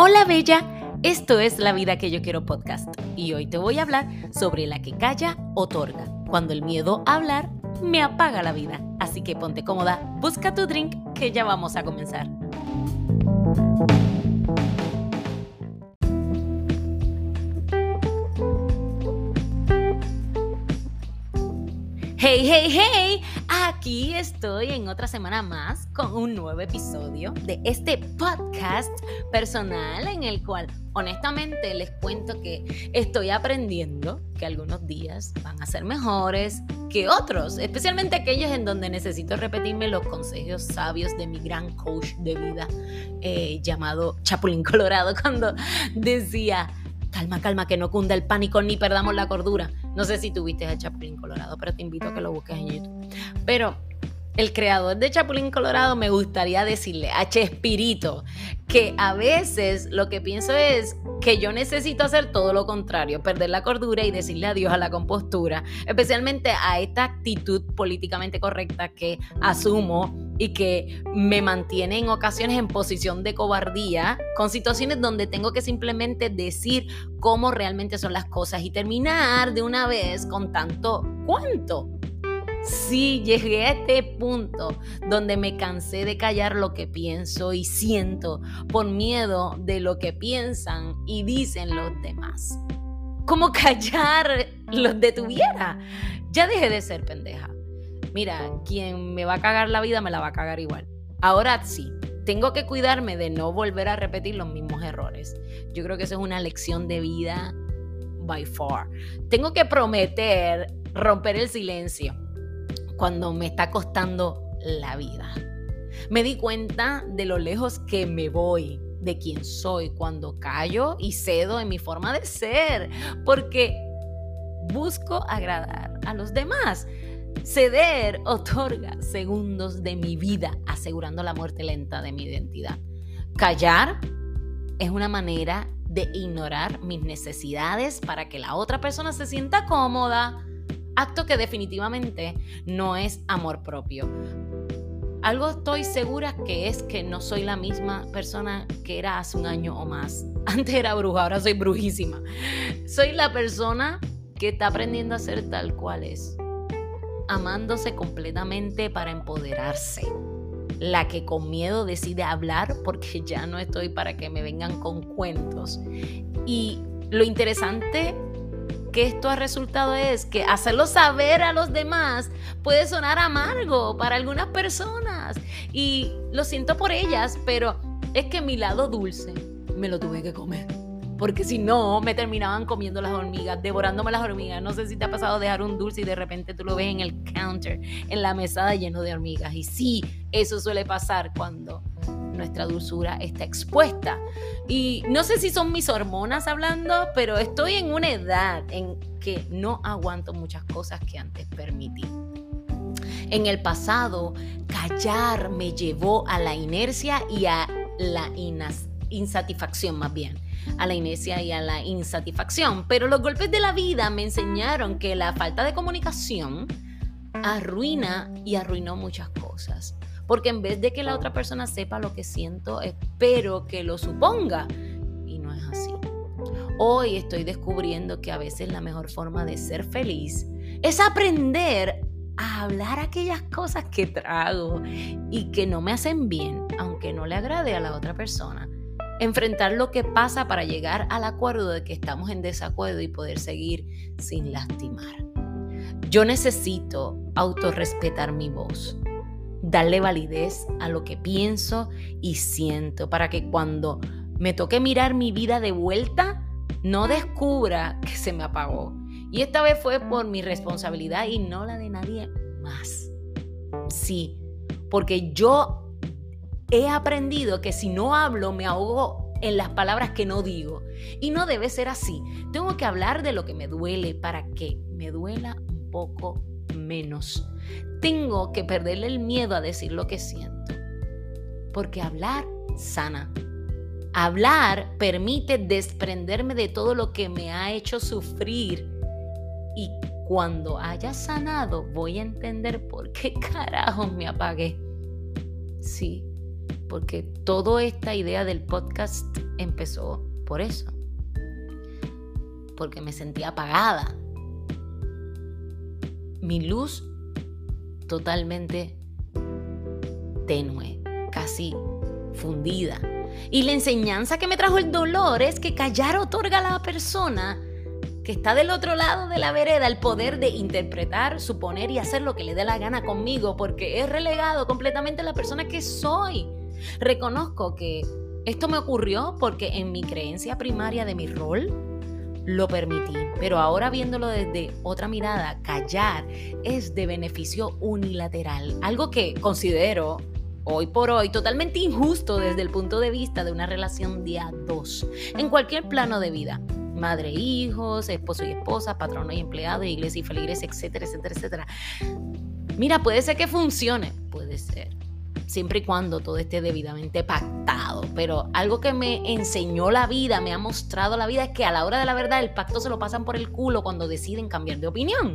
Hola Bella, esto es La Vida que yo quiero podcast y hoy te voy a hablar sobre la que calla otorga. Cuando el miedo a hablar me apaga la vida. Así que ponte cómoda, busca tu drink que ya vamos a comenzar. Hey, hey, hey, aquí estoy en otra semana más con un nuevo episodio de este podcast personal en el cual honestamente les cuento que estoy aprendiendo que algunos días van a ser mejores que otros, especialmente aquellos en donde necesito repetirme los consejos sabios de mi gran coach de vida eh, llamado Chapulín Colorado cuando decía calma, calma, que no cunda el pánico ni perdamos la cordura. No sé si tuviste a Chapulín Colorado, pero te invito a que lo busques en YouTube. Pero el creador de Chapulín Colorado me gustaría decirle a Chespirito que a veces lo que pienso es que yo necesito hacer todo lo contrario, perder la cordura y decirle adiós a la compostura, especialmente a esta actitud políticamente correcta que asumo y que me mantiene en ocasiones en posición de cobardía, con situaciones donde tengo que simplemente decir cómo realmente son las cosas y terminar de una vez con tanto cuánto. Sí, llegué a este punto donde me cansé de callar lo que pienso y siento por miedo de lo que piensan y dicen los demás. ¿Cómo callar los detuviera? Ya dejé de ser pendeja. Mira, quien me va a cagar la vida me la va a cagar igual. Ahora sí, tengo que cuidarme de no volver a repetir los mismos errores. Yo creo que eso es una lección de vida by far. Tengo que prometer romper el silencio cuando me está costando la vida. Me di cuenta de lo lejos que me voy, de quién soy cuando callo y cedo en mi forma de ser, porque busco agradar a los demás. Ceder otorga segundos de mi vida, asegurando la muerte lenta de mi identidad. Callar es una manera de ignorar mis necesidades para que la otra persona se sienta cómoda. Acto que definitivamente no es amor propio. Algo estoy segura que es que no soy la misma persona que era hace un año o más. Antes era bruja, ahora soy brujísima. Soy la persona que está aprendiendo a ser tal cual es amándose completamente para empoderarse. La que con miedo decide hablar porque ya no estoy para que me vengan con cuentos. Y lo interesante que esto ha resultado es que hacerlo saber a los demás puede sonar amargo para algunas personas. Y lo siento por ellas, pero es que mi lado dulce me lo tuve que comer porque si no, me terminaban comiendo las hormigas, devorándome las hormigas. No sé si te ha pasado dejar un dulce y de repente tú lo ves en el counter, en la mesada lleno de hormigas. Y sí, eso suele pasar cuando nuestra dulzura está expuesta. Y no sé si son mis hormonas hablando, pero estoy en una edad en que no aguanto muchas cosas que antes permití. En el pasado, callar me llevó a la inercia y a la insatisfacción más bien a la inercia y a la insatisfacción. Pero los golpes de la vida me enseñaron que la falta de comunicación arruina y arruinó muchas cosas. Porque en vez de que la otra persona sepa lo que siento, espero que lo suponga. Y no es así. Hoy estoy descubriendo que a veces la mejor forma de ser feliz es aprender a hablar aquellas cosas que trago y que no me hacen bien, aunque no le agrade a la otra persona enfrentar lo que pasa para llegar al acuerdo de que estamos en desacuerdo y poder seguir sin lastimar. Yo necesito autorrespetar mi voz, darle validez a lo que pienso y siento para que cuando me toque mirar mi vida de vuelta, no descubra que se me apagó. Y esta vez fue por mi responsabilidad y no la de nadie más. Sí, porque yo he aprendido que si no hablo me ahogo en las palabras que no digo. Y no debe ser así. Tengo que hablar de lo que me duele para que me duela un poco menos. Tengo que perderle el miedo a decir lo que siento. Porque hablar sana. Hablar permite desprenderme de todo lo que me ha hecho sufrir. Y cuando haya sanado voy a entender por qué carajo me apagué. Sí, porque toda esta idea del podcast empezó por eso, porque me sentía apagada. Mi luz totalmente tenue, casi fundida. Y la enseñanza que me trajo el dolor es que callar otorga a la persona que está del otro lado de la vereda el poder de interpretar, suponer y hacer lo que le dé la gana conmigo, porque he relegado completamente a la persona que soy. Reconozco que esto me ocurrió porque en mi creencia primaria de mi rol lo permití, pero ahora viéndolo desde otra mirada, callar es de beneficio unilateral, algo que considero hoy por hoy totalmente injusto desde el punto de vista de una relación día dos, en cualquier plano de vida. Madre, hijos, esposo y esposa, patrono y empleado, iglesia y feligres, etcétera, etcétera, etcétera. Mira, puede ser que funcione, puede ser siempre y cuando todo esté debidamente pactado. Pero algo que me enseñó la vida, me ha mostrado la vida, es que a la hora de la verdad el pacto se lo pasan por el culo cuando deciden cambiar de opinión.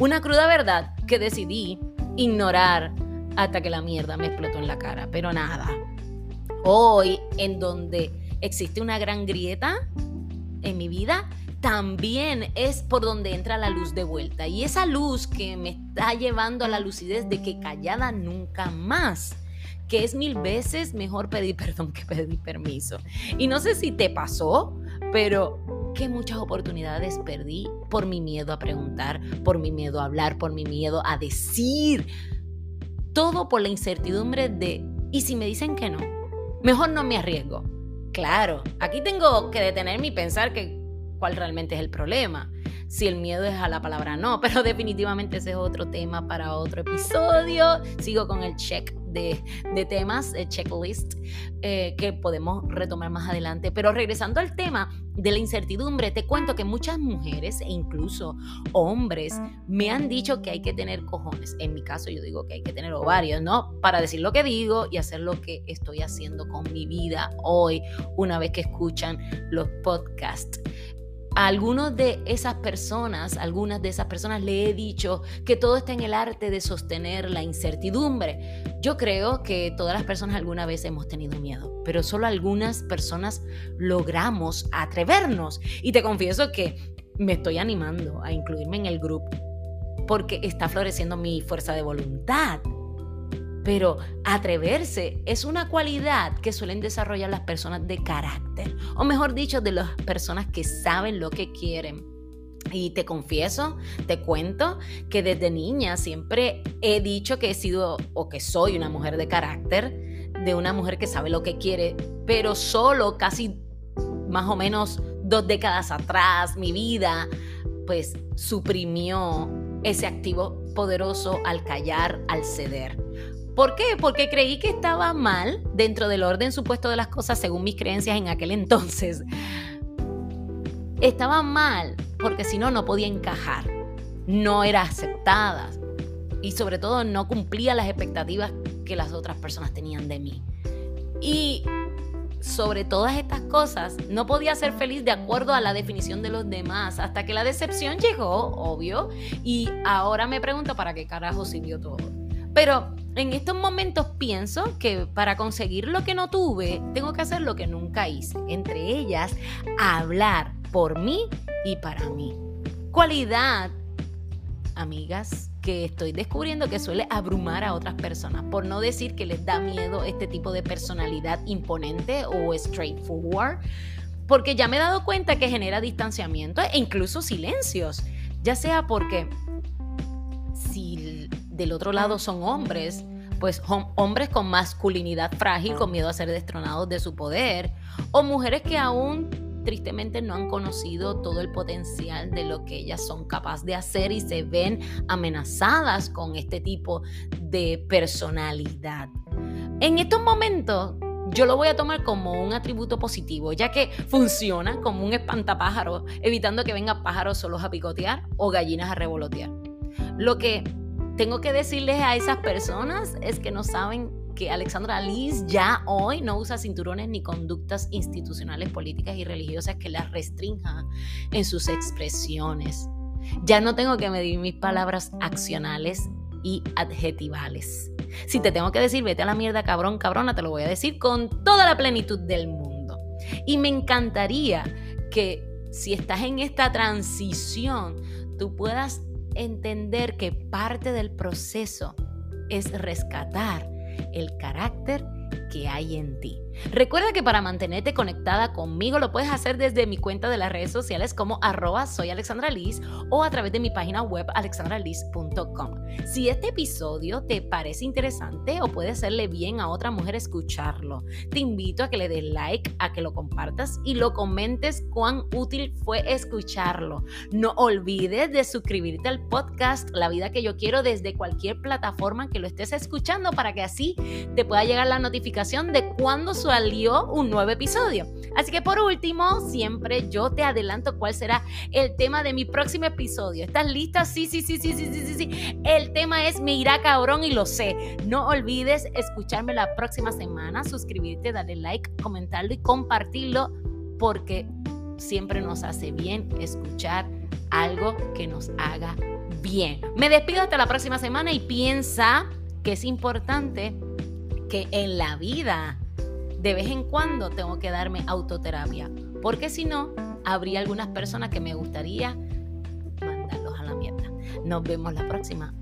Una cruda verdad que decidí ignorar hasta que la mierda me explotó en la cara. Pero nada. Hoy, en donde existe una gran grieta en mi vida, también es por donde entra la luz de vuelta. Y esa luz que me está llevando a la lucidez de que callada nunca más. Que es mil veces mejor pedir perdón que pedir permiso. Y no sé si te pasó, pero que muchas oportunidades perdí por mi miedo a preguntar, por mi miedo a hablar, por mi miedo a decir. Todo por la incertidumbre de, ¿y si me dicen que no? Mejor no me arriesgo. Claro, aquí tengo que detenerme y pensar que cuál realmente es el problema. Si el miedo es a la palabra no, pero definitivamente ese es otro tema para otro episodio. Sigo con el check de, temas, el checklist, eh, que podemos retomar más adelante. Pero regresando al tema de la incertidumbre, te cuento que muchas mujeres e incluso hombres me han dicho que hay que tener cojones. En mi caso yo digo que hay que tener ovarios, ¿no? Para decir lo que digo y hacer lo que estoy haciendo con mi vida hoy, una vez que escuchan los podcasts a algunos de esas personas, algunas de esas personas le he dicho que todo está en el arte de sostener la incertidumbre. Yo creo que todas las personas alguna vez hemos tenido miedo, pero solo algunas personas logramos atrevernos. Y te confieso que me estoy animando a incluirme en el grupo porque está floreciendo mi fuerza de voluntad. Pero atreverse es una cualidad que suelen desarrollar las personas de carácter, o mejor dicho, de las personas que saben lo que quieren. Y te confieso, te cuento que desde niña siempre he dicho que he sido o que soy una mujer de carácter, de una mujer que sabe lo que quiere, pero solo casi más o menos dos décadas atrás mi vida pues suprimió ese activo poderoso al callar, al ceder. ¿Por qué? Porque creí que estaba mal dentro del orden supuesto de las cosas según mis creencias en aquel entonces. Estaba mal porque si no, no podía encajar. No era aceptada y sobre todo no cumplía las expectativas que las otras personas tenían de mí. Y sobre todas estas cosas, no podía ser feliz de acuerdo a la definición de los demás, hasta que la decepción llegó, obvio, y ahora me pregunto para qué carajo sirvió todo. Pero en estos momentos pienso que para conseguir lo que no tuve, tengo que hacer lo que nunca hice. Entre ellas, hablar por mí y para mí. Cualidad, amigas, que estoy descubriendo que suele abrumar a otras personas, por no decir que les da miedo este tipo de personalidad imponente o straightforward, porque ya me he dado cuenta que genera distanciamiento e incluso silencios, ya sea porque del otro lado son hombres, pues hombres con masculinidad frágil, con miedo a ser destronados de su poder, o mujeres que aún tristemente no han conocido todo el potencial de lo que ellas son capaces de hacer y se ven amenazadas con este tipo de personalidad. En estos momentos yo lo voy a tomar como un atributo positivo, ya que funciona como un espantapájaro, evitando que vengan pájaros solos a picotear o gallinas a revolotear. Lo que tengo que decirles a esas personas es que no saben que Alexandra Liz ya hoy no usa cinturones ni conductas institucionales, políticas y religiosas que las restrinjan en sus expresiones. Ya no tengo que medir mis palabras accionales y adjetivales. Si te tengo que decir, vete a la mierda, cabrón, cabrona, te lo voy a decir con toda la plenitud del mundo. Y me encantaría que si estás en esta transición, tú puedas entender que parte del proceso es rescatar el carácter que hay en ti. Recuerda que para mantenerte conectada conmigo lo puedes hacer desde mi cuenta de las redes sociales como arroba soy Alexandra Liz o a través de mi página web alexandraliz.com. Si este episodio te parece interesante o puede hacerle bien a otra mujer escucharlo, te invito a que le des like, a que lo compartas y lo comentes cuán útil fue escucharlo. No olvides de suscribirte al podcast La vida que yo quiero desde cualquier plataforma que lo estés escuchando para que así te pueda llegar la notificación de cuando salió un nuevo episodio. Así que por último, siempre yo te adelanto cuál será el tema de mi próximo episodio. ¿Estás lista? Sí, sí, sí, sí, sí, sí, sí, sí. El tema es Me irá cabrón y lo sé. No olvides escucharme la próxima semana, suscribirte, darle like, comentarlo y compartirlo porque siempre nos hace bien escuchar algo que nos haga bien. Me despido hasta la próxima semana y piensa que es importante que en la vida de vez en cuando tengo que darme autoterapia, porque si no, habría algunas personas que me gustaría mandarlos a la mierda. Nos vemos la próxima.